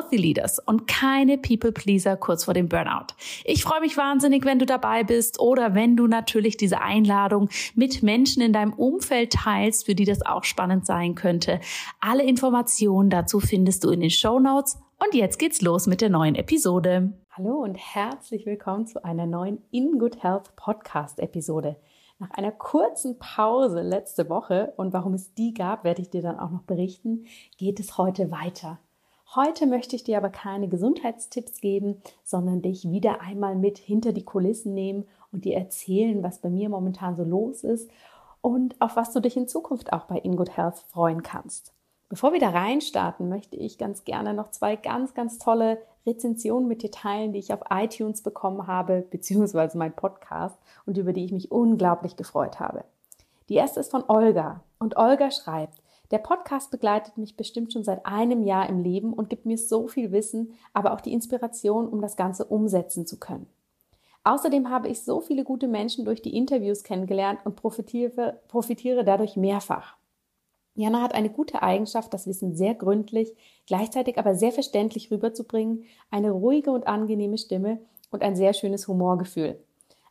Healthy Leaders und keine People Pleaser kurz vor dem Burnout. Ich freue mich wahnsinnig, wenn du dabei bist oder wenn du natürlich diese Einladung mit Menschen in deinem Umfeld teilst, für die das auch spannend sein könnte. Alle Informationen dazu findest du in den Show Notes. Und jetzt geht's los mit der neuen Episode. Hallo und herzlich willkommen zu einer neuen In Good Health Podcast Episode. Nach einer kurzen Pause letzte Woche und warum es die gab, werde ich dir dann auch noch berichten, geht es heute weiter. Heute möchte ich dir aber keine Gesundheitstipps geben, sondern dich wieder einmal mit hinter die Kulissen nehmen und dir erzählen, was bei mir momentan so los ist und auf was du dich in Zukunft auch bei InGood Health freuen kannst. Bevor wir da reinstarten, möchte ich ganz gerne noch zwei ganz, ganz tolle Rezensionen mit dir teilen, die ich auf iTunes bekommen habe, beziehungsweise mein Podcast und über die ich mich unglaublich gefreut habe. Die erste ist von Olga und Olga schreibt, der Podcast begleitet mich bestimmt schon seit einem Jahr im Leben und gibt mir so viel Wissen, aber auch die Inspiration, um das Ganze umsetzen zu können. Außerdem habe ich so viele gute Menschen durch die Interviews kennengelernt und profitiere, profitiere dadurch mehrfach. Jana hat eine gute Eigenschaft, das Wissen sehr gründlich, gleichzeitig aber sehr verständlich rüberzubringen, eine ruhige und angenehme Stimme und ein sehr schönes Humorgefühl.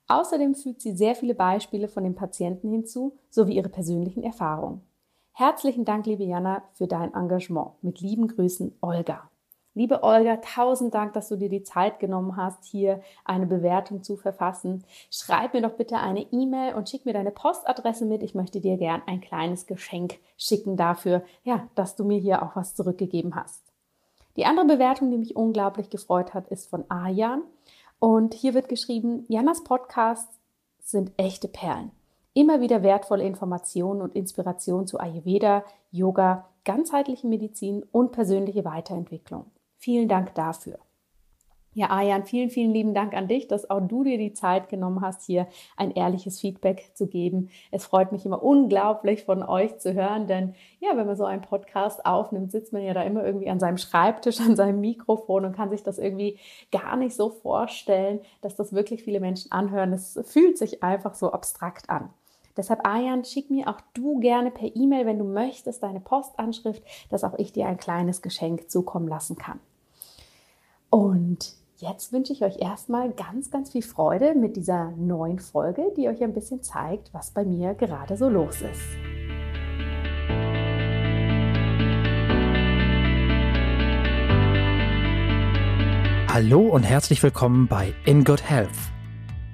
Außerdem fügt sie sehr viele Beispiele von den Patienten hinzu, sowie ihre persönlichen Erfahrungen. Herzlichen Dank, liebe Jana, für dein Engagement. Mit lieben Grüßen, Olga. Liebe Olga, tausend Dank, dass du dir die Zeit genommen hast, hier eine Bewertung zu verfassen. Schreib mir doch bitte eine E-Mail und schick mir deine Postadresse mit. Ich möchte dir gern ein kleines Geschenk schicken dafür, ja, dass du mir hier auch was zurückgegeben hast. Die andere Bewertung, die mich unglaublich gefreut hat, ist von Arjan. Und hier wird geschrieben, Janas Podcasts sind echte Perlen immer wieder wertvolle Informationen und Inspiration zu Ayurveda, Yoga, ganzheitliche Medizin und persönliche Weiterentwicklung. Vielen Dank dafür. Ja, Ayan, vielen, vielen lieben Dank an dich, dass auch du dir die Zeit genommen hast, hier ein ehrliches Feedback zu geben. Es freut mich immer unglaublich von euch zu hören, denn ja, wenn man so einen Podcast aufnimmt, sitzt man ja da immer irgendwie an seinem Schreibtisch, an seinem Mikrofon und kann sich das irgendwie gar nicht so vorstellen, dass das wirklich viele Menschen anhören. Es fühlt sich einfach so abstrakt an. Deshalb, Ayan, schick mir auch du gerne per E-Mail, wenn du möchtest, deine Postanschrift, dass auch ich dir ein kleines Geschenk zukommen lassen kann. Und jetzt wünsche ich euch erstmal ganz, ganz viel Freude mit dieser neuen Folge, die euch ein bisschen zeigt, was bei mir gerade so los ist. Hallo und herzlich willkommen bei In Good Health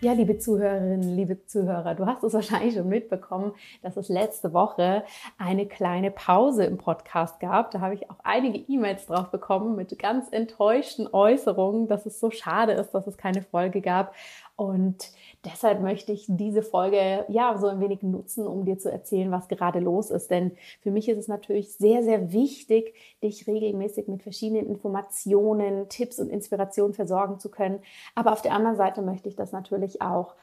Ja, liebe Zuhörerinnen, liebe Zuhörer, du hast es wahrscheinlich schon mitbekommen, dass es letzte Woche eine kleine Pause im Podcast gab. Da habe ich auch einige E-Mails drauf bekommen mit ganz enttäuschten Äußerungen, dass es so schade ist, dass es keine Folge gab. Und deshalb möchte ich diese Folge ja so ein wenig nutzen, um dir zu erzählen, was gerade los ist. Denn für mich ist es natürlich sehr, sehr wichtig, dich regelmäßig mit verschiedenen Informationen, Tipps und Inspirationen versorgen zu können. Aber auf der anderen Seite möchte ich das natürlich auch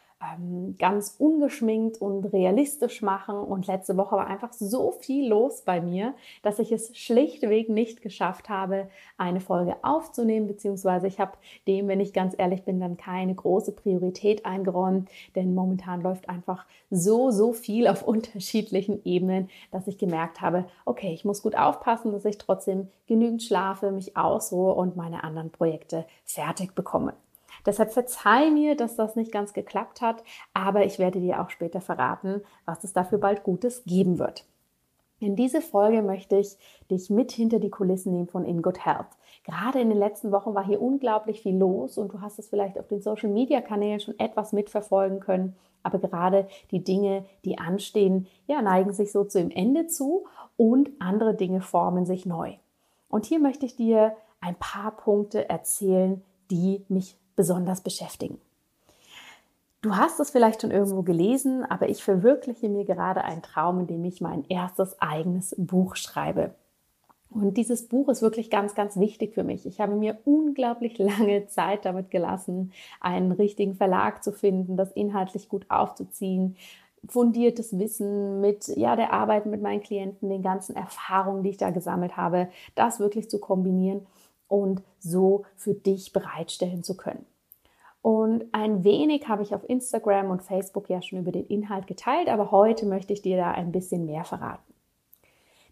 ganz ungeschminkt und realistisch machen. Und letzte Woche war einfach so viel los bei mir, dass ich es schlichtweg nicht geschafft habe, eine Folge aufzunehmen, beziehungsweise ich habe dem, wenn ich ganz ehrlich bin, dann keine große Priorität eingeräumt, denn momentan läuft einfach so, so viel auf unterschiedlichen Ebenen, dass ich gemerkt habe, okay, ich muss gut aufpassen, dass ich trotzdem genügend schlafe, mich ausruhe und meine anderen Projekte fertig bekomme. Deshalb verzeih mir, dass das nicht ganz geklappt hat, aber ich werde dir auch später verraten, was es dafür bald Gutes geben wird. In diese Folge möchte ich dich mit hinter die Kulissen nehmen von In Good Health. Gerade in den letzten Wochen war hier unglaublich viel los und du hast es vielleicht auf den Social Media Kanälen schon etwas mitverfolgen können. Aber gerade die Dinge, die anstehen, ja, neigen sich so zu dem Ende zu und andere Dinge formen sich neu. Und hier möchte ich dir ein paar Punkte erzählen, die mich besonders beschäftigen. Du hast es vielleicht schon irgendwo gelesen, aber ich verwirkliche mir gerade einen Traum, in dem ich mein erstes eigenes Buch schreibe. Und dieses Buch ist wirklich ganz, ganz wichtig für mich. Ich habe mir unglaublich lange Zeit damit gelassen, einen richtigen Verlag zu finden, das inhaltlich gut aufzuziehen, fundiertes Wissen mit ja, der Arbeit mit meinen Klienten, den ganzen Erfahrungen, die ich da gesammelt habe, das wirklich zu kombinieren und so für dich bereitstellen zu können. Und ein wenig habe ich auf Instagram und Facebook ja schon über den Inhalt geteilt, aber heute möchte ich dir da ein bisschen mehr verraten.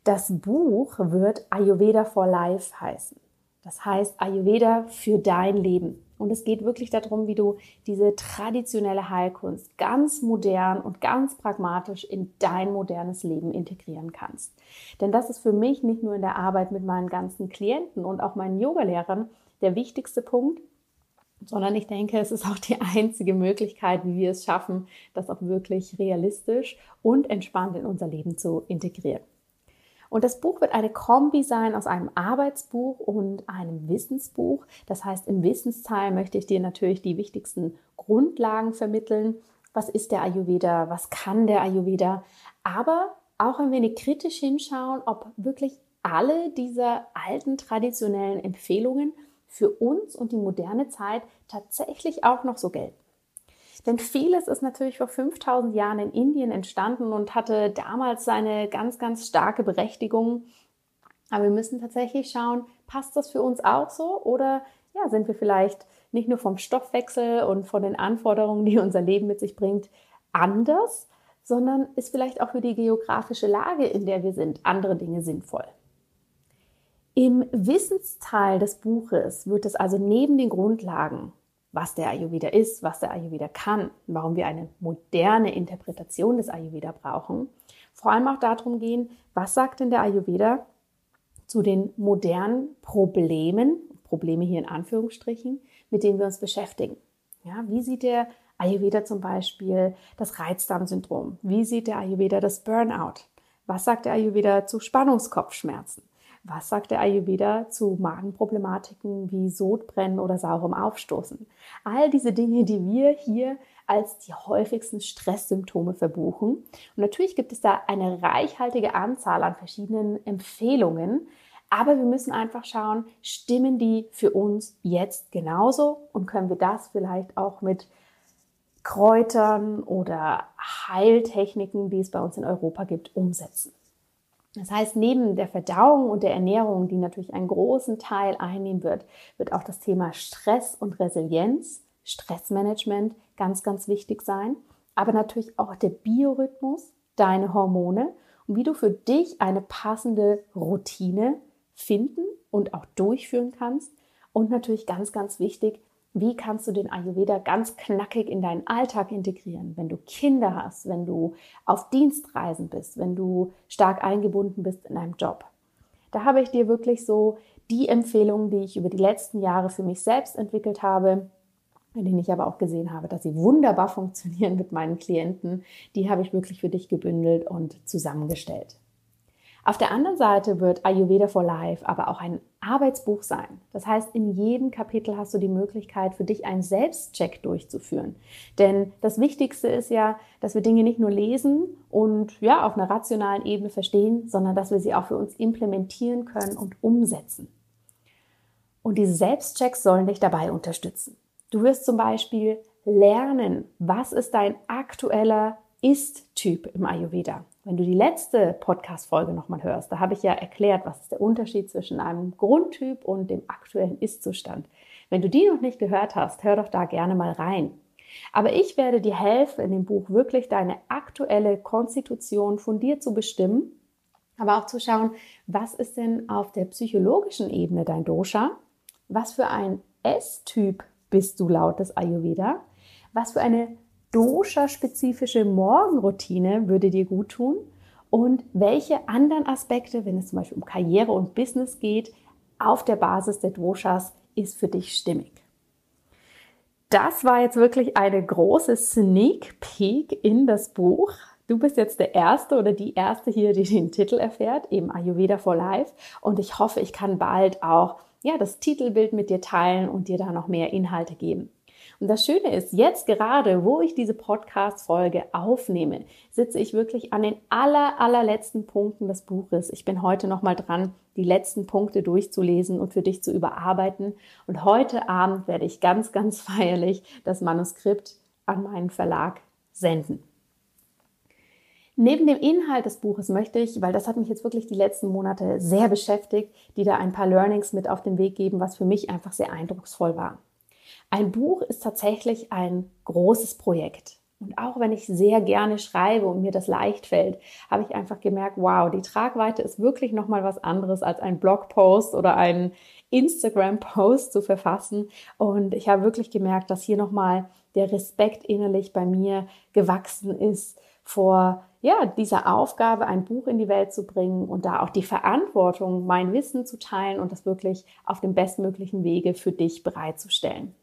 Das Buch wird Ayurveda for Life heißen. Das heißt Ayurveda für dein Leben. Und es geht wirklich darum, wie du diese traditionelle Heilkunst ganz modern und ganz pragmatisch in dein modernes Leben integrieren kannst. Denn das ist für mich nicht nur in der Arbeit mit meinen ganzen Klienten und auch meinen Yogalehrern der wichtigste Punkt, sondern ich denke, es ist auch die einzige Möglichkeit, wie wir es schaffen, das auch wirklich realistisch und entspannt in unser Leben zu integrieren. Und das Buch wird eine Kombi sein aus einem Arbeitsbuch und einem Wissensbuch. Das heißt, im Wissensteil möchte ich dir natürlich die wichtigsten Grundlagen vermitteln. Was ist der Ayurveda? Was kann der Ayurveda? Aber auch ein wenig kritisch hinschauen, ob wirklich alle dieser alten traditionellen Empfehlungen für uns und die moderne Zeit tatsächlich auch noch so gelten. Denn vieles ist natürlich vor 5000 Jahren in Indien entstanden und hatte damals seine ganz, ganz starke Berechtigung. Aber wir müssen tatsächlich schauen, passt das für uns auch so oder ja, sind wir vielleicht nicht nur vom Stoffwechsel und von den Anforderungen, die unser Leben mit sich bringt, anders, sondern ist vielleicht auch für die geografische Lage, in der wir sind, andere Dinge sinnvoll. Im Wissensteil des Buches wird es also neben den Grundlagen was der Ayurveda ist, was der Ayurveda kann, warum wir eine moderne Interpretation des Ayurveda brauchen. Vor allem auch darum gehen, was sagt denn der Ayurveda zu den modernen Problemen, Probleme hier in Anführungsstrichen, mit denen wir uns beschäftigen. Ja, wie sieht der Ayurveda zum Beispiel das Reizdarmsyndrom? Wie sieht der Ayurveda das Burnout? Was sagt der Ayurveda zu Spannungskopfschmerzen? Was sagt der Ayurveda zu Magenproblematiken wie Sodbrennen oder saurem Aufstoßen? All diese Dinge, die wir hier als die häufigsten Stresssymptome verbuchen. Und natürlich gibt es da eine reichhaltige Anzahl an verschiedenen Empfehlungen, aber wir müssen einfach schauen, stimmen die für uns jetzt genauso und können wir das vielleicht auch mit Kräutern oder Heiltechniken, die es bei uns in Europa gibt, umsetzen. Das heißt, neben der Verdauung und der Ernährung, die natürlich einen großen Teil einnehmen wird, wird auch das Thema Stress und Resilienz, Stressmanagement ganz, ganz wichtig sein. Aber natürlich auch der Biorhythmus, deine Hormone und wie du für dich eine passende Routine finden und auch durchführen kannst. Und natürlich ganz, ganz wichtig, wie kannst du den Ayurveda ganz knackig in deinen Alltag integrieren, wenn du Kinder hast, wenn du auf Dienstreisen bist, wenn du stark eingebunden bist in einem Job. Da habe ich dir wirklich so die Empfehlungen, die ich über die letzten Jahre für mich selbst entwickelt habe, in denen ich aber auch gesehen habe, dass sie wunderbar funktionieren mit meinen Klienten, die habe ich wirklich für dich gebündelt und zusammengestellt. Auf der anderen Seite wird Ayurveda for Life aber auch ein Arbeitsbuch sein. Das heißt, in jedem Kapitel hast du die Möglichkeit, für dich einen Selbstcheck durchzuführen. Denn das Wichtigste ist ja, dass wir Dinge nicht nur lesen und ja, auf einer rationalen Ebene verstehen, sondern dass wir sie auch für uns implementieren können und umsetzen. Und diese Selbstchecks sollen dich dabei unterstützen. Du wirst zum Beispiel lernen, was ist dein aktueller Ist-Typ im Ayurveda. Wenn du die letzte Podcast-Folge nochmal hörst, da habe ich ja erklärt, was ist der Unterschied zwischen einem Grundtyp und dem aktuellen Ist-Zustand. Wenn du die noch nicht gehört hast, hör doch da gerne mal rein. Aber ich werde dir helfen, in dem Buch wirklich deine aktuelle Konstitution von dir zu bestimmen, aber auch zu schauen, was ist denn auf der psychologischen Ebene dein Dosha? Was für ein S-Typ bist du laut des Ayurveda? Was für eine Dosha-spezifische Morgenroutine würde dir gut tun? Und welche anderen Aspekte, wenn es zum Beispiel um Karriere und Business geht, auf der Basis der Doshas ist für dich stimmig? Das war jetzt wirklich eine große Sneak Peek in das Buch. Du bist jetzt der Erste oder die Erste hier, die den Titel erfährt, eben Ayurveda for Life. Und ich hoffe, ich kann bald auch ja, das Titelbild mit dir teilen und dir da noch mehr Inhalte geben. Und das Schöne ist, jetzt gerade, wo ich diese Podcast-Folge aufnehme, sitze ich wirklich an den aller, allerletzten Punkten des Buches. Ich bin heute nochmal dran, die letzten Punkte durchzulesen und für dich zu überarbeiten. Und heute Abend werde ich ganz, ganz feierlich das Manuskript an meinen Verlag senden. Neben dem Inhalt des Buches möchte ich, weil das hat mich jetzt wirklich die letzten Monate sehr beschäftigt, die da ein paar Learnings mit auf den Weg geben, was für mich einfach sehr eindrucksvoll war. Ein Buch ist tatsächlich ein großes Projekt. Und auch wenn ich sehr gerne schreibe und mir das leicht fällt, habe ich einfach gemerkt, wow, die Tragweite ist wirklich nochmal was anderes als ein Blogpost oder einen Instagram-Post zu verfassen. Und ich habe wirklich gemerkt, dass hier nochmal der Respekt innerlich bei mir gewachsen ist vor ja, dieser Aufgabe, ein Buch in die Welt zu bringen und da auch die Verantwortung, mein Wissen zu teilen und das wirklich auf dem bestmöglichen Wege für dich bereitzustellen.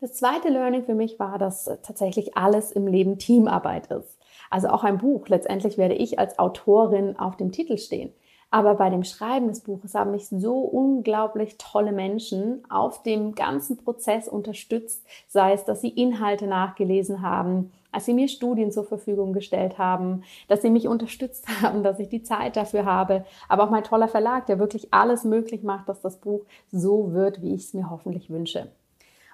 Das zweite Learning für mich war, dass tatsächlich alles im Leben Teamarbeit ist. Also auch ein Buch. Letztendlich werde ich als Autorin auf dem Titel stehen. Aber bei dem Schreiben des Buches haben mich so unglaublich tolle Menschen auf dem ganzen Prozess unterstützt, sei es, dass sie Inhalte nachgelesen haben, als sie mir Studien zur Verfügung gestellt haben, dass sie mich unterstützt haben, dass ich die Zeit dafür habe, aber auch mein toller Verlag, der wirklich alles möglich macht, dass das Buch so wird, wie ich es mir hoffentlich wünsche.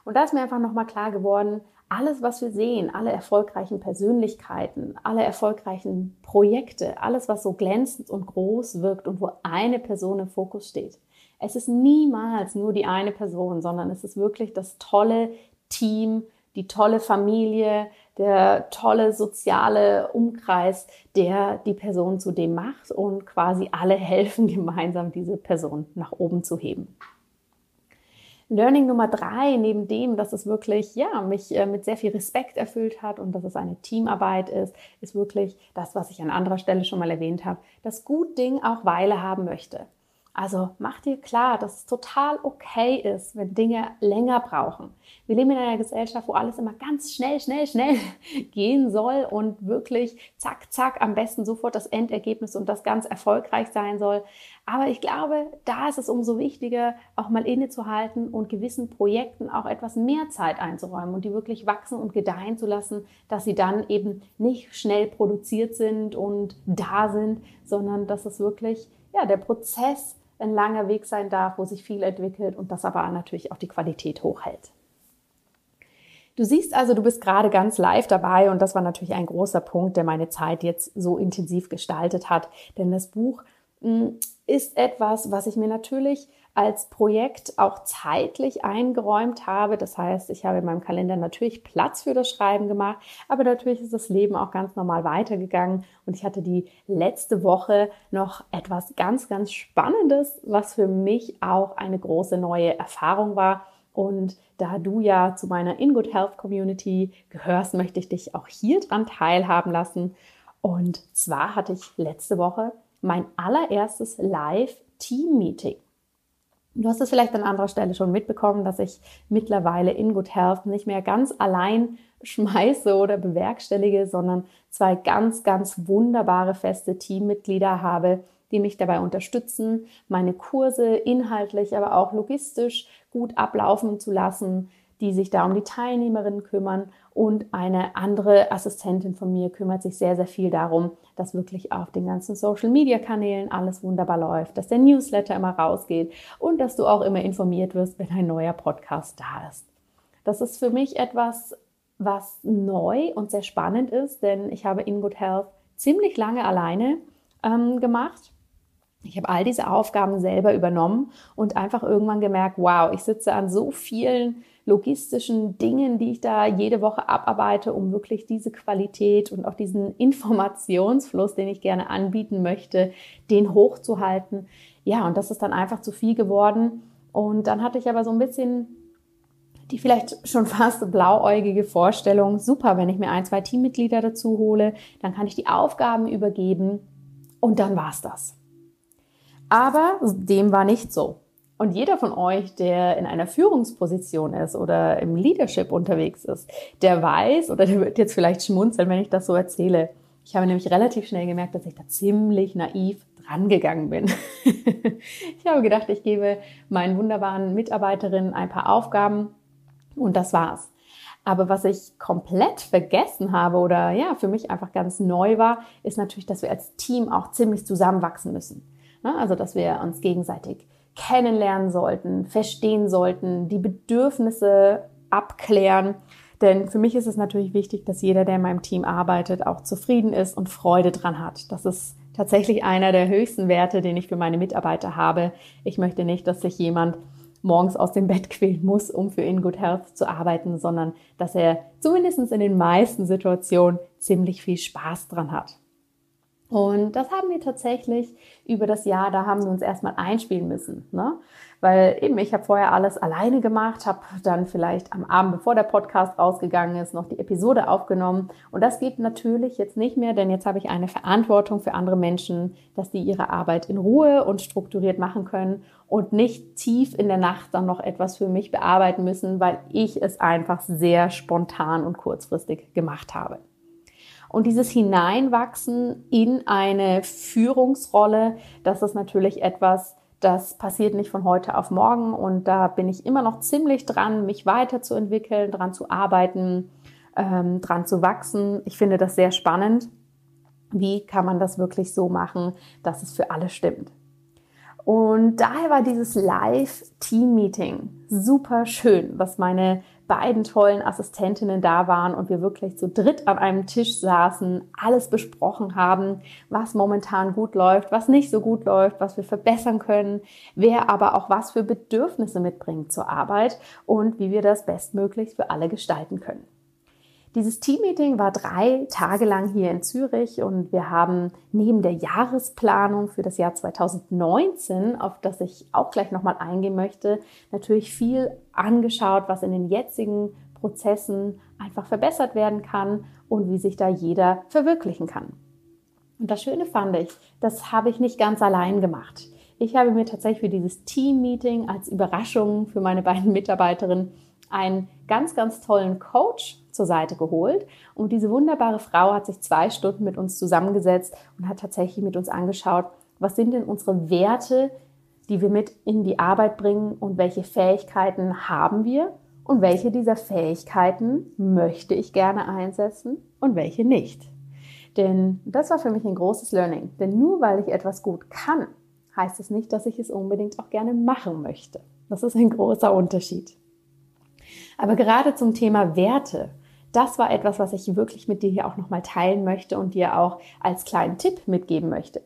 Und da ist mir einfach nochmal klar geworden, alles, was wir sehen, alle erfolgreichen Persönlichkeiten, alle erfolgreichen Projekte, alles, was so glänzend und groß wirkt und wo eine Person im Fokus steht. Es ist niemals nur die eine Person, sondern es ist wirklich das tolle Team, die tolle Familie, der tolle soziale Umkreis, der die Person zu dem macht und quasi alle helfen gemeinsam, diese Person nach oben zu heben. Learning Nummer drei, neben dem, dass es wirklich, ja, mich äh, mit sehr viel Respekt erfüllt hat und dass es eine Teamarbeit ist, ist wirklich das, was ich an anderer Stelle schon mal erwähnt habe, dass Gut Ding auch Weile haben möchte. Also mach dir klar, dass es total okay ist, wenn Dinge länger brauchen. Wir leben in einer Gesellschaft, wo alles immer ganz schnell, schnell, schnell gehen soll und wirklich zack, zack, am besten sofort das Endergebnis und das ganz erfolgreich sein soll. Aber ich glaube, da ist es umso wichtiger, auch mal innezuhalten und gewissen Projekten auch etwas mehr Zeit einzuräumen und die wirklich wachsen und gedeihen zu lassen, dass sie dann eben nicht schnell produziert sind und da sind, sondern dass es wirklich, ja, der Prozess ein langer Weg sein darf, wo sich viel entwickelt und das aber natürlich auch die Qualität hochhält. Du siehst also, du bist gerade ganz live dabei und das war natürlich ein großer Punkt, der meine Zeit jetzt so intensiv gestaltet hat, denn das Buch hm, ist etwas, was ich mir natürlich als Projekt auch zeitlich eingeräumt habe. Das heißt, ich habe in meinem Kalender natürlich Platz für das Schreiben gemacht, aber natürlich ist das Leben auch ganz normal weitergegangen und ich hatte die letzte Woche noch etwas ganz, ganz Spannendes, was für mich auch eine große neue Erfahrung war. Und da du ja zu meiner In Good Health Community gehörst, möchte ich dich auch hier dran teilhaben lassen. Und zwar hatte ich letzte Woche mein allererstes Live-Team-Meeting. Du hast es vielleicht an anderer Stelle schon mitbekommen, dass ich mittlerweile in Good Health nicht mehr ganz allein schmeiße oder bewerkstellige, sondern zwei ganz, ganz wunderbare feste Teammitglieder habe, die mich dabei unterstützen, meine Kurse inhaltlich, aber auch logistisch gut ablaufen zu lassen, die sich da um die Teilnehmerinnen kümmern und eine andere Assistentin von mir kümmert sich sehr, sehr viel darum, dass wirklich auf den ganzen Social-Media-Kanälen alles wunderbar läuft, dass der Newsletter immer rausgeht und dass du auch immer informiert wirst, wenn ein neuer Podcast da ist. Das ist für mich etwas, was neu und sehr spannend ist, denn ich habe In Good Health ziemlich lange alleine ähm, gemacht. Ich habe all diese Aufgaben selber übernommen und einfach irgendwann gemerkt, wow, ich sitze an so vielen logistischen Dingen, die ich da jede Woche abarbeite, um wirklich diese Qualität und auch diesen Informationsfluss, den ich gerne anbieten möchte, den hochzuhalten. Ja, und das ist dann einfach zu viel geworden. Und dann hatte ich aber so ein bisschen die vielleicht schon fast blauäugige Vorstellung, super, wenn ich mir ein, zwei Teammitglieder dazu hole, dann kann ich die Aufgaben übergeben und dann war's das. Aber dem war nicht so. Und jeder von euch, der in einer Führungsposition ist oder im Leadership unterwegs ist, der weiß oder der wird jetzt vielleicht schmunzeln, wenn ich das so erzähle. Ich habe nämlich relativ schnell gemerkt, dass ich da ziemlich naiv drangegangen bin. ich habe gedacht, ich gebe meinen wunderbaren Mitarbeiterinnen ein paar Aufgaben und das war's. Aber was ich komplett vergessen habe oder ja, für mich einfach ganz neu war, ist natürlich, dass wir als Team auch ziemlich zusammenwachsen müssen. Ne? Also, dass wir uns gegenseitig kennenlernen sollten, verstehen sollten, die Bedürfnisse abklären. Denn für mich ist es natürlich wichtig, dass jeder, der in meinem Team arbeitet, auch zufrieden ist und Freude dran hat. Das ist tatsächlich einer der höchsten Werte, den ich für meine Mitarbeiter habe. Ich möchte nicht, dass sich jemand morgens aus dem Bett quälen muss, um für In Good Health zu arbeiten, sondern dass er zumindest in den meisten Situationen ziemlich viel Spaß dran hat. Und das haben wir tatsächlich über das Jahr, da haben wir uns erstmal einspielen müssen. Ne? Weil eben, ich habe vorher alles alleine gemacht, habe dann vielleicht am Abend, bevor der Podcast rausgegangen ist, noch die Episode aufgenommen. Und das geht natürlich jetzt nicht mehr, denn jetzt habe ich eine Verantwortung für andere Menschen, dass die ihre Arbeit in Ruhe und strukturiert machen können und nicht tief in der Nacht dann noch etwas für mich bearbeiten müssen, weil ich es einfach sehr spontan und kurzfristig gemacht habe. Und dieses Hineinwachsen in eine Führungsrolle, das ist natürlich etwas, das passiert nicht von heute auf morgen. Und da bin ich immer noch ziemlich dran, mich weiterzuentwickeln, dran zu arbeiten, ähm, dran zu wachsen. Ich finde das sehr spannend. Wie kann man das wirklich so machen, dass es für alle stimmt? Und daher war dieses Live-Team-Meeting super schön, was meine beiden tollen Assistentinnen da waren und wir wirklich zu dritt an einem Tisch saßen, alles besprochen haben, was momentan gut läuft, was nicht so gut läuft, was wir verbessern können, wer aber auch was für Bedürfnisse mitbringt zur Arbeit und wie wir das bestmöglich für alle gestalten können. Dieses Teammeeting war drei Tage lang hier in Zürich und wir haben neben der Jahresplanung für das Jahr 2019, auf das ich auch gleich nochmal eingehen möchte, natürlich viel angeschaut, was in den jetzigen Prozessen einfach verbessert werden kann und wie sich da jeder verwirklichen kann. Und das Schöne fand ich, das habe ich nicht ganz allein gemacht. Ich habe mir tatsächlich für dieses Team-Meeting als Überraschung für meine beiden Mitarbeiterinnen einen ganz, ganz tollen Coach zur Seite geholt. Und diese wunderbare Frau hat sich zwei Stunden mit uns zusammengesetzt und hat tatsächlich mit uns angeschaut, was sind denn unsere Werte, die wir mit in die Arbeit bringen und welche Fähigkeiten haben wir und welche dieser Fähigkeiten möchte ich gerne einsetzen und welche nicht. Denn das war für mich ein großes Learning. Denn nur weil ich etwas gut kann, heißt es nicht, dass ich es unbedingt auch gerne machen möchte. Das ist ein großer Unterschied. Aber gerade zum Thema Werte, das war etwas, was ich wirklich mit dir hier auch nochmal teilen möchte und dir auch als kleinen Tipp mitgeben möchte.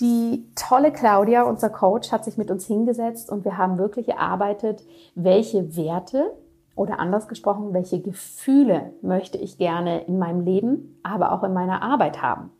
Die tolle Claudia, unser Coach, hat sich mit uns hingesetzt und wir haben wirklich erarbeitet, welche Werte oder anders gesprochen, welche Gefühle möchte ich gerne in meinem Leben, aber auch in meiner Arbeit haben.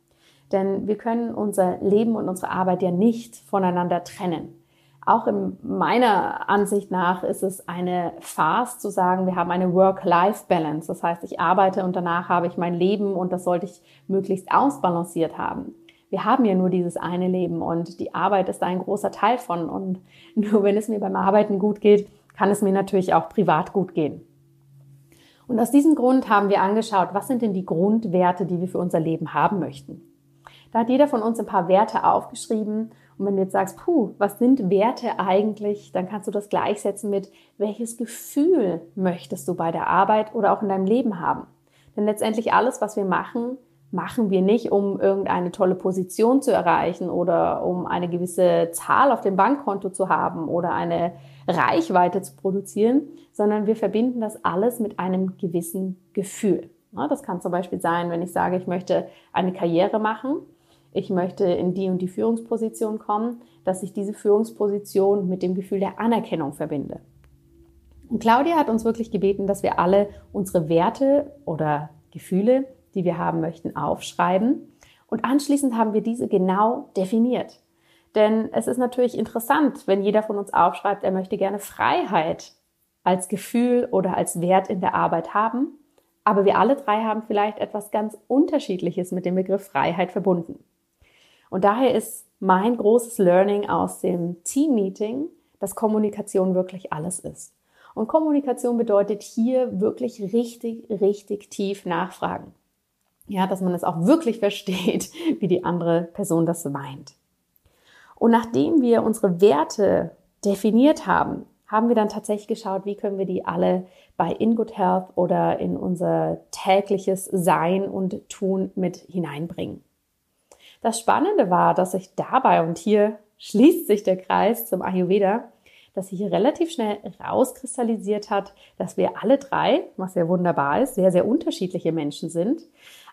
Denn wir können unser Leben und unsere Arbeit ja nicht voneinander trennen auch in meiner Ansicht nach ist es eine Farce zu sagen, wir haben eine Work-Life-Balance. Das heißt, ich arbeite und danach habe ich mein Leben und das sollte ich möglichst ausbalanciert haben. Wir haben ja nur dieses eine Leben und die Arbeit ist ein großer Teil von. Und nur wenn es mir beim Arbeiten gut geht, kann es mir natürlich auch privat gut gehen. Und aus diesem Grund haben wir angeschaut, was sind denn die Grundwerte, die wir für unser Leben haben möchten. Da hat jeder von uns ein paar Werte aufgeschrieben und wenn du jetzt sagst, puh, was sind Werte eigentlich, dann kannst du das gleichsetzen mit, welches Gefühl möchtest du bei der Arbeit oder auch in deinem Leben haben. Denn letztendlich alles, was wir machen, machen wir nicht, um irgendeine tolle Position zu erreichen oder um eine gewisse Zahl auf dem Bankkonto zu haben oder eine Reichweite zu produzieren, sondern wir verbinden das alles mit einem gewissen Gefühl. Das kann zum Beispiel sein, wenn ich sage, ich möchte eine Karriere machen, ich möchte in die und die Führungsposition kommen, dass ich diese Führungsposition mit dem Gefühl der Anerkennung verbinde. Und Claudia hat uns wirklich gebeten, dass wir alle unsere Werte oder Gefühle die wir haben möchten, aufschreiben. Und anschließend haben wir diese genau definiert. Denn es ist natürlich interessant, wenn jeder von uns aufschreibt, er möchte gerne Freiheit als Gefühl oder als Wert in der Arbeit haben. Aber wir alle drei haben vielleicht etwas ganz Unterschiedliches mit dem Begriff Freiheit verbunden. Und daher ist mein großes Learning aus dem Team-Meeting, dass Kommunikation wirklich alles ist. Und Kommunikation bedeutet hier wirklich richtig, richtig tief nachfragen. Ja, dass man es auch wirklich versteht, wie die andere Person das meint. Und nachdem wir unsere Werte definiert haben, haben wir dann tatsächlich geschaut, wie können wir die alle bei In Good Health oder in unser tägliches Sein und Tun mit hineinbringen. Das Spannende war, dass ich dabei, und hier schließt sich der Kreis zum Ayurveda, dass sich relativ schnell rauskristallisiert hat, dass wir alle drei, was ja wunderbar ist, sehr, sehr unterschiedliche Menschen sind,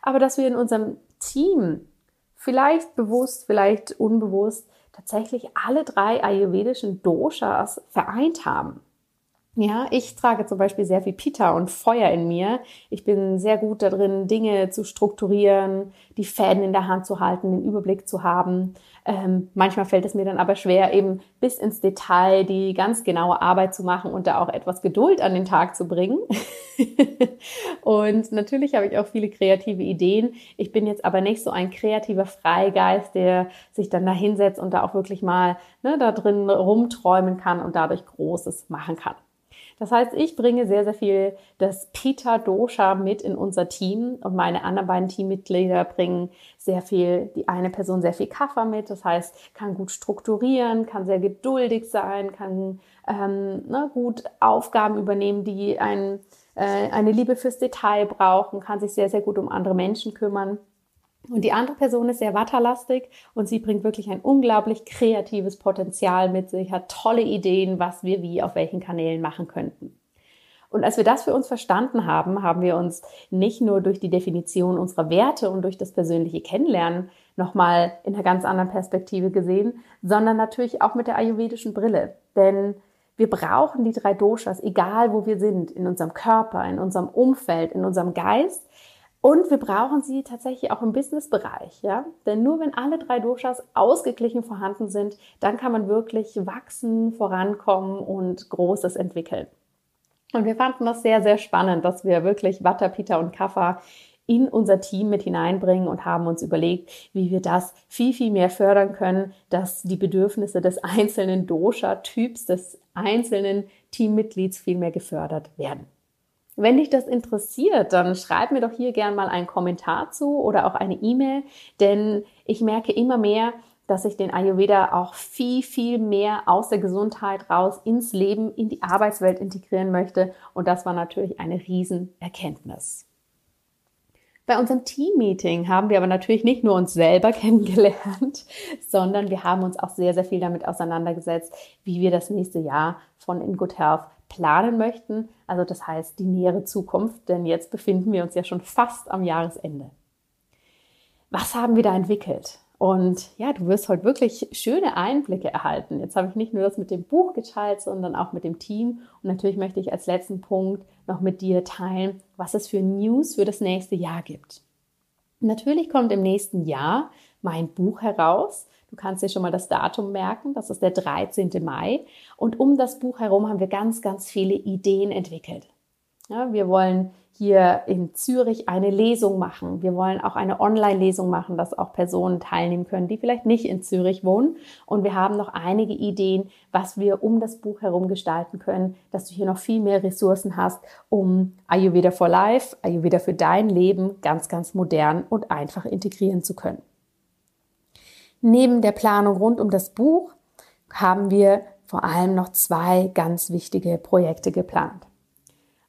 aber dass wir in unserem Team vielleicht bewusst, vielleicht unbewusst tatsächlich alle drei ayurvedischen Doshas vereint haben. Ja, ich trage zum Beispiel sehr viel Pita und Feuer in mir. Ich bin sehr gut darin, Dinge zu strukturieren, die Fäden in der Hand zu halten, den Überblick zu haben. Ähm, manchmal fällt es mir dann aber schwer, eben bis ins Detail die ganz genaue Arbeit zu machen und da auch etwas Geduld an den Tag zu bringen. und natürlich habe ich auch viele kreative Ideen. Ich bin jetzt aber nicht so ein kreativer Freigeist, der sich dann da hinsetzt und da auch wirklich mal ne, da drin rumträumen kann und dadurch Großes machen kann. Das heißt, ich bringe sehr, sehr viel das Pita Dosha mit in unser Team und meine anderen beiden Teammitglieder bringen sehr viel, die eine Person sehr viel Kaffer mit, das heißt, kann gut strukturieren, kann sehr geduldig sein, kann ähm, ne, gut Aufgaben übernehmen, die ein, äh, eine Liebe fürs Detail brauchen, kann sich sehr, sehr gut um andere Menschen kümmern. Und die andere Person ist sehr watterlastig und sie bringt wirklich ein unglaublich kreatives Potenzial mit sich, hat tolle Ideen, was wir wie auf welchen Kanälen machen könnten. Und als wir das für uns verstanden haben, haben wir uns nicht nur durch die Definition unserer Werte und durch das persönliche Kennenlernen nochmal in einer ganz anderen Perspektive gesehen, sondern natürlich auch mit der ayurvedischen Brille. Denn wir brauchen die drei Doshas, egal wo wir sind, in unserem Körper, in unserem Umfeld, in unserem Geist, und wir brauchen sie tatsächlich auch im Businessbereich, ja. Denn nur wenn alle drei Doshas ausgeglichen vorhanden sind, dann kann man wirklich wachsen, vorankommen und Großes entwickeln. Und wir fanden das sehr, sehr spannend, dass wir wirklich Vata, Pita und Kapha in unser Team mit hineinbringen und haben uns überlegt, wie wir das viel, viel mehr fördern können, dass die Bedürfnisse des einzelnen Dosha-Typs, des einzelnen Teammitglieds viel mehr gefördert werden. Wenn dich das interessiert, dann schreib mir doch hier gern mal einen Kommentar zu oder auch eine E-Mail, denn ich merke immer mehr, dass ich den Ayurveda auch viel, viel mehr aus der Gesundheit raus ins Leben, in die Arbeitswelt integrieren möchte. Und das war natürlich eine Riesenerkenntnis. Bei unserem Team-Meeting haben wir aber natürlich nicht nur uns selber kennengelernt, sondern wir haben uns auch sehr, sehr viel damit auseinandergesetzt, wie wir das nächste Jahr von In Good Health planen möchten. Also das heißt die nähere Zukunft, denn jetzt befinden wir uns ja schon fast am Jahresende. Was haben wir da entwickelt? Und ja, du wirst heute wirklich schöne Einblicke erhalten. Jetzt habe ich nicht nur das mit dem Buch geteilt, sondern auch mit dem Team. Und natürlich möchte ich als letzten Punkt noch mit dir teilen, was es für News für das nächste Jahr gibt. Natürlich kommt im nächsten Jahr mein Buch heraus. Du kannst dir schon mal das Datum merken, das ist der 13. Mai. Und um das Buch herum haben wir ganz, ganz viele Ideen entwickelt. Ja, wir wollen hier in Zürich eine Lesung machen. Wir wollen auch eine Online-Lesung machen, dass auch Personen teilnehmen können, die vielleicht nicht in Zürich wohnen. Und wir haben noch einige Ideen, was wir um das Buch herum gestalten können, dass du hier noch viel mehr Ressourcen hast, um Ayurveda for Life, Ayurveda für dein Leben ganz, ganz modern und einfach integrieren zu können. Neben der Planung rund um das Buch haben wir vor allem noch zwei ganz wichtige Projekte geplant.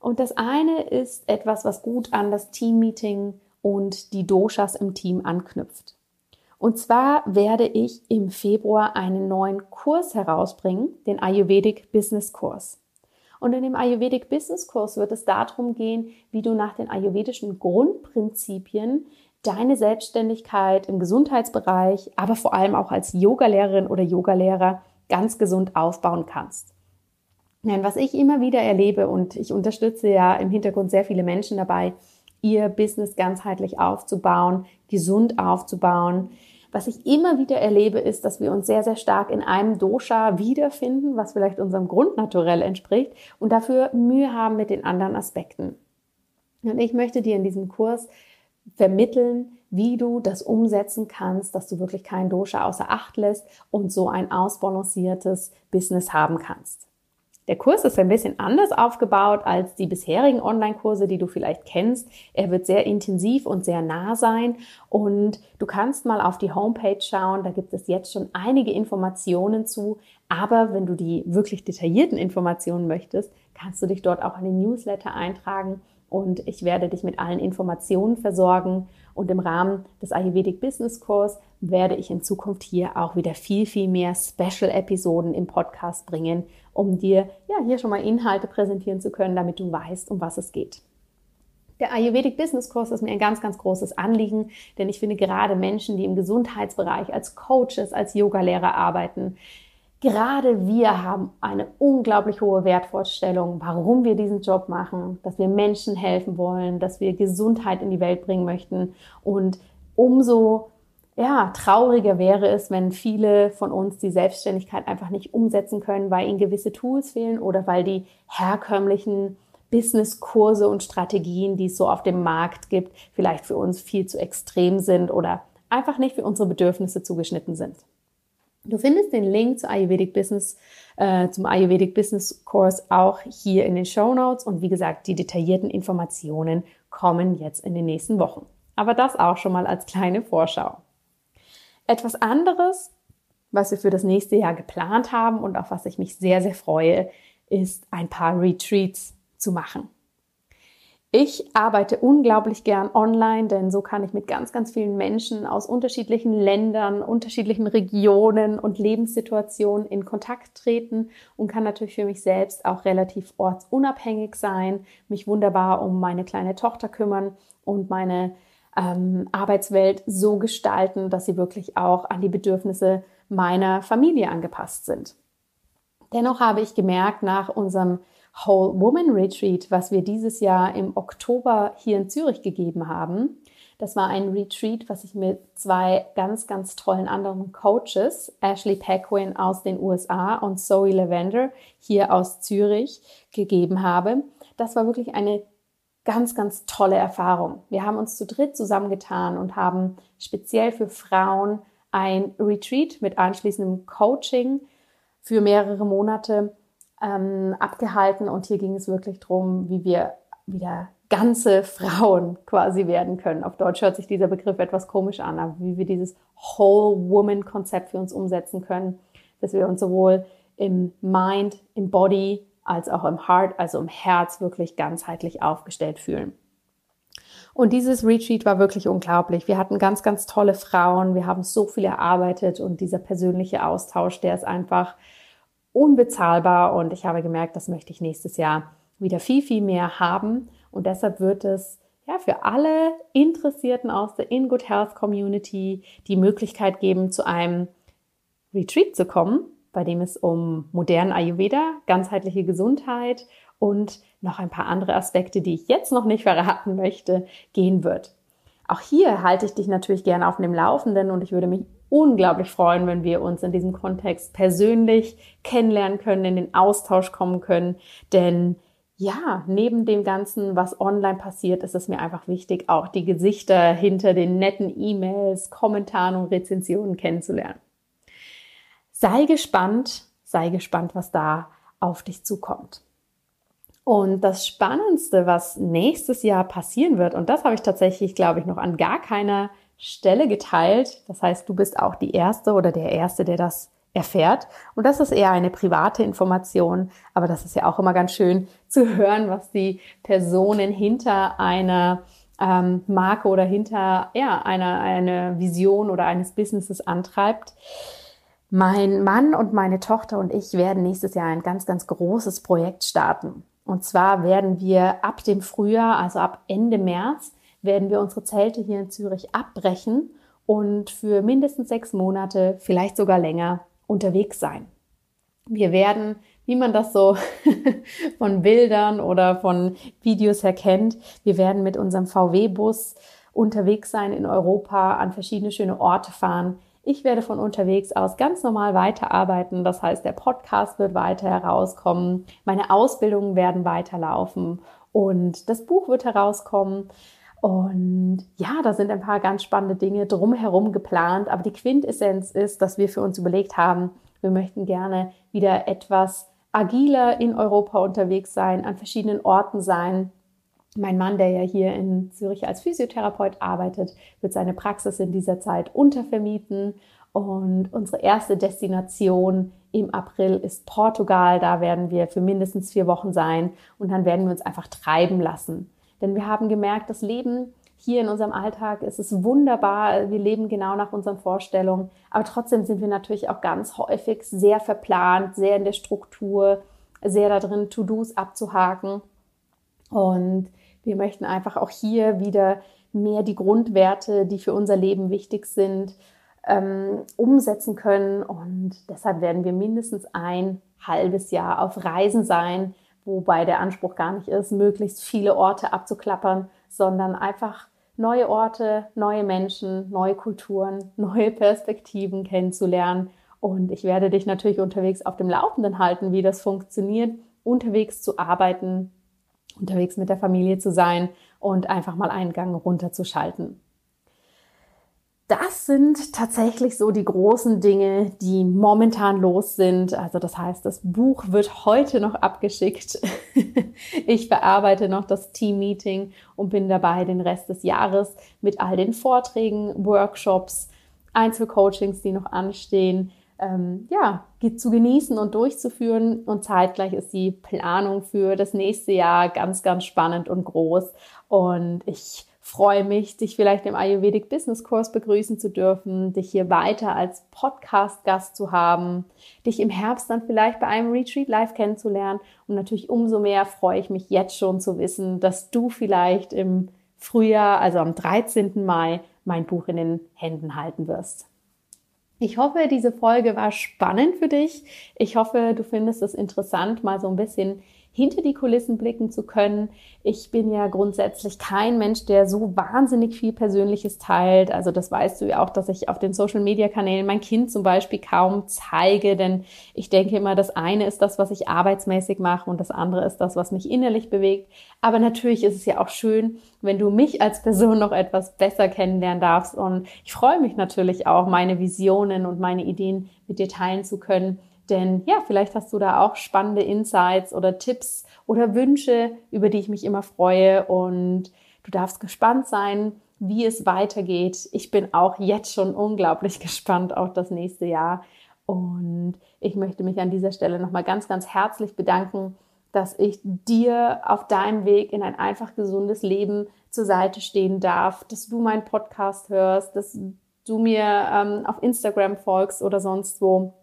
Und das eine ist etwas, was gut an das Team-Meeting und die Doshas im Team anknüpft. Und zwar werde ich im Februar einen neuen Kurs herausbringen, den Ayurvedic Business Kurs. Und in dem Ayurvedic Business Kurs wird es darum gehen, wie du nach den ayurvedischen Grundprinzipien deine Selbstständigkeit im Gesundheitsbereich, aber vor allem auch als Yogalehrerin oder Yogalehrer ganz gesund aufbauen kannst. Denn was ich immer wieder erlebe und ich unterstütze ja im Hintergrund sehr viele Menschen dabei, ihr Business ganzheitlich aufzubauen, gesund aufzubauen. Was ich immer wieder erlebe, ist, dass wir uns sehr, sehr stark in einem Dosha wiederfinden, was vielleicht unserem Grundnaturell entspricht und dafür Mühe haben mit den anderen Aspekten. Und ich möchte dir in diesem Kurs vermitteln, wie du das umsetzen kannst, dass du wirklich kein Dosha außer Acht lässt und so ein ausbalanciertes Business haben kannst. Der Kurs ist ein bisschen anders aufgebaut als die bisherigen Online-Kurse, die du vielleicht kennst. Er wird sehr intensiv und sehr nah sein und du kannst mal auf die Homepage schauen. Da gibt es jetzt schon einige Informationen zu. Aber wenn du die wirklich detaillierten Informationen möchtest, kannst du dich dort auch in den Newsletter eintragen und ich werde dich mit allen Informationen versorgen. Und im Rahmen des Ayurvedic Business Course werde ich in Zukunft hier auch wieder viel, viel mehr Special-Episoden im Podcast bringen, um dir ja hier schon mal Inhalte präsentieren zu können, damit du weißt, um was es geht. Der Ayurvedic Business Course ist mir ein ganz, ganz großes Anliegen, denn ich finde gerade Menschen, die im Gesundheitsbereich als Coaches, als Yogalehrer arbeiten, Gerade wir haben eine unglaublich hohe Wertvorstellung, warum wir diesen Job machen, dass wir Menschen helfen wollen, dass wir Gesundheit in die Welt bringen möchten. Und umso ja, trauriger wäre es, wenn viele von uns die Selbstständigkeit einfach nicht umsetzen können, weil ihnen gewisse Tools fehlen oder weil die herkömmlichen Businesskurse und Strategien, die es so auf dem Markt gibt, vielleicht für uns viel zu extrem sind oder einfach nicht für unsere Bedürfnisse zugeschnitten sind. Du findest den Link zu Ayurvedic Business, äh, zum Ayurvedic Business Course auch hier in den Show Notes. Und wie gesagt, die detaillierten Informationen kommen jetzt in den nächsten Wochen. Aber das auch schon mal als kleine Vorschau. Etwas anderes, was wir für das nächste Jahr geplant haben und auf was ich mich sehr, sehr freue, ist ein paar Retreats zu machen. Ich arbeite unglaublich gern online, denn so kann ich mit ganz, ganz vielen Menschen aus unterschiedlichen Ländern, unterschiedlichen Regionen und Lebenssituationen in Kontakt treten und kann natürlich für mich selbst auch relativ ortsunabhängig sein, mich wunderbar um meine kleine Tochter kümmern und meine ähm, Arbeitswelt so gestalten, dass sie wirklich auch an die Bedürfnisse meiner Familie angepasst sind. Dennoch habe ich gemerkt, nach unserem Whole Woman Retreat, was wir dieses Jahr im Oktober hier in Zürich gegeben haben. Das war ein Retreat, was ich mit zwei ganz, ganz tollen anderen Coaches, Ashley Paquin aus den USA und Zoe Lavender hier aus Zürich, gegeben habe. Das war wirklich eine ganz, ganz tolle Erfahrung. Wir haben uns zu dritt zusammengetan und haben speziell für Frauen ein Retreat mit anschließendem Coaching für mehrere Monate ähm, abgehalten und hier ging es wirklich darum, wie wir wieder ganze Frauen quasi werden können. Auf Deutsch hört sich dieser Begriff etwas komisch an, aber wie wir dieses Whole Woman Konzept für uns umsetzen können, dass wir uns sowohl im Mind, im Body als auch im Heart, also im Herz wirklich ganzheitlich aufgestellt fühlen. Und dieses Retreat war wirklich unglaublich. Wir hatten ganz, ganz tolle Frauen. Wir haben so viel erarbeitet und dieser persönliche Austausch, der ist einfach unbezahlbar und ich habe gemerkt, das möchte ich nächstes Jahr wieder viel, viel mehr haben und deshalb wird es ja, für alle Interessierten aus der In Good Health Community die Möglichkeit geben, zu einem Retreat zu kommen, bei dem es um modernen Ayurveda, ganzheitliche Gesundheit und noch ein paar andere Aspekte, die ich jetzt noch nicht verraten möchte, gehen wird. Auch hier halte ich dich natürlich gerne auf dem Laufenden und ich würde mich unglaublich freuen, wenn wir uns in diesem Kontext persönlich kennenlernen können, in den Austausch kommen können. Denn ja, neben dem Ganzen, was online passiert, ist es mir einfach wichtig, auch die Gesichter hinter den netten E-Mails, Kommentaren und Rezensionen kennenzulernen. Sei gespannt, sei gespannt, was da auf dich zukommt. Und das Spannendste, was nächstes Jahr passieren wird, und das habe ich tatsächlich, glaube ich, noch an gar keiner Stelle geteilt. Das heißt, du bist auch die Erste oder der Erste, der das erfährt. Und das ist eher eine private Information, aber das ist ja auch immer ganz schön zu hören, was die Personen hinter einer ähm, Marke oder hinter ja, einer eine Vision oder eines Businesses antreibt. Mein Mann und meine Tochter und ich werden nächstes Jahr ein ganz, ganz großes Projekt starten. Und zwar werden wir ab dem Frühjahr, also ab Ende März, werden wir unsere Zelte hier in Zürich abbrechen und für mindestens sechs Monate, vielleicht sogar länger, unterwegs sein. Wir werden, wie man das so von Bildern oder von Videos her kennt, wir werden mit unserem VW-Bus unterwegs sein in Europa, an verschiedene schöne Orte fahren. Ich werde von unterwegs aus ganz normal weiterarbeiten. Das heißt, der Podcast wird weiter herauskommen, meine Ausbildungen werden weiterlaufen und das Buch wird herauskommen. Und ja, da sind ein paar ganz spannende Dinge drumherum geplant. Aber die Quintessenz ist, dass wir für uns überlegt haben, wir möchten gerne wieder etwas agiler in Europa unterwegs sein, an verschiedenen Orten sein. Mein Mann, der ja hier in Zürich als Physiotherapeut arbeitet, wird seine Praxis in dieser Zeit untervermieten. Und unsere erste Destination im April ist Portugal. Da werden wir für mindestens vier Wochen sein. Und dann werden wir uns einfach treiben lassen. Denn wir haben gemerkt, das Leben hier in unserem Alltag ist es wunderbar. Wir leben genau nach unseren Vorstellungen. Aber trotzdem sind wir natürlich auch ganz häufig sehr verplant, sehr in der Struktur, sehr da drin, To-Dos abzuhaken. Und wir möchten einfach auch hier wieder mehr die Grundwerte, die für unser Leben wichtig sind, ähm, umsetzen können. Und deshalb werden wir mindestens ein halbes Jahr auf Reisen sein, wobei der Anspruch gar nicht ist, möglichst viele Orte abzuklappern, sondern einfach neue Orte, neue Menschen, neue Kulturen, neue Perspektiven kennenzulernen. Und ich werde dich natürlich unterwegs auf dem Laufenden halten, wie das funktioniert, unterwegs zu arbeiten, unterwegs mit der Familie zu sein und einfach mal einen Gang runterzuschalten das sind tatsächlich so die großen Dinge, die momentan los sind. Also das heißt, das Buch wird heute noch abgeschickt. ich bearbeite noch das Team-Meeting und bin dabei, den Rest des Jahres mit all den Vorträgen, Workshops, Einzelcoachings, die noch anstehen, ähm, ja, zu genießen und durchzuführen. Und zeitgleich ist die Planung für das nächste Jahr ganz, ganz spannend und groß. Und ich freue mich, dich vielleicht im Ayurvedic Business Kurs begrüßen zu dürfen, dich hier weiter als Podcast-Gast zu haben, dich im Herbst dann vielleicht bei einem Retreat live kennenzulernen. Und natürlich umso mehr freue ich mich jetzt schon zu wissen, dass du vielleicht im Frühjahr, also am 13. Mai, mein Buch in den Händen halten wirst. Ich hoffe, diese Folge war spannend für dich. Ich hoffe, du findest es interessant, mal so ein bisschen hinter die Kulissen blicken zu können. Ich bin ja grundsätzlich kein Mensch, der so wahnsinnig viel Persönliches teilt. Also das weißt du ja auch, dass ich auf den Social-Media-Kanälen mein Kind zum Beispiel kaum zeige, denn ich denke immer, das eine ist das, was ich arbeitsmäßig mache und das andere ist das, was mich innerlich bewegt. Aber natürlich ist es ja auch schön, wenn du mich als Person noch etwas besser kennenlernen darfst. Und ich freue mich natürlich auch, meine Visionen und meine Ideen mit dir teilen zu können. Denn ja, vielleicht hast du da auch spannende Insights oder Tipps oder Wünsche, über die ich mich immer freue. Und du darfst gespannt sein, wie es weitergeht. Ich bin auch jetzt schon unglaublich gespannt auf das nächste Jahr. Und ich möchte mich an dieser Stelle nochmal ganz, ganz herzlich bedanken, dass ich dir auf deinem Weg in ein einfach gesundes Leben zur Seite stehen darf, dass du meinen Podcast hörst, dass du mir ähm, auf Instagram folgst oder sonst wo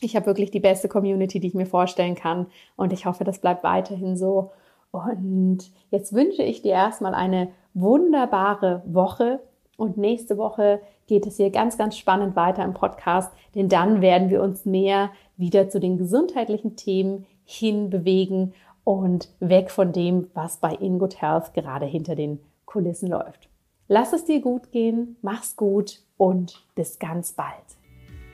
ich habe wirklich die beste Community, die ich mir vorstellen kann. Und ich hoffe, das bleibt weiterhin so. Und jetzt wünsche ich dir erstmal eine wunderbare Woche. Und nächste Woche geht es hier ganz, ganz spannend weiter im Podcast, denn dann werden wir uns mehr wieder zu den gesundheitlichen Themen hinbewegen und weg von dem, was bei In Good Health gerade hinter den Kulissen läuft. Lass es dir gut gehen, mach's gut und bis ganz bald.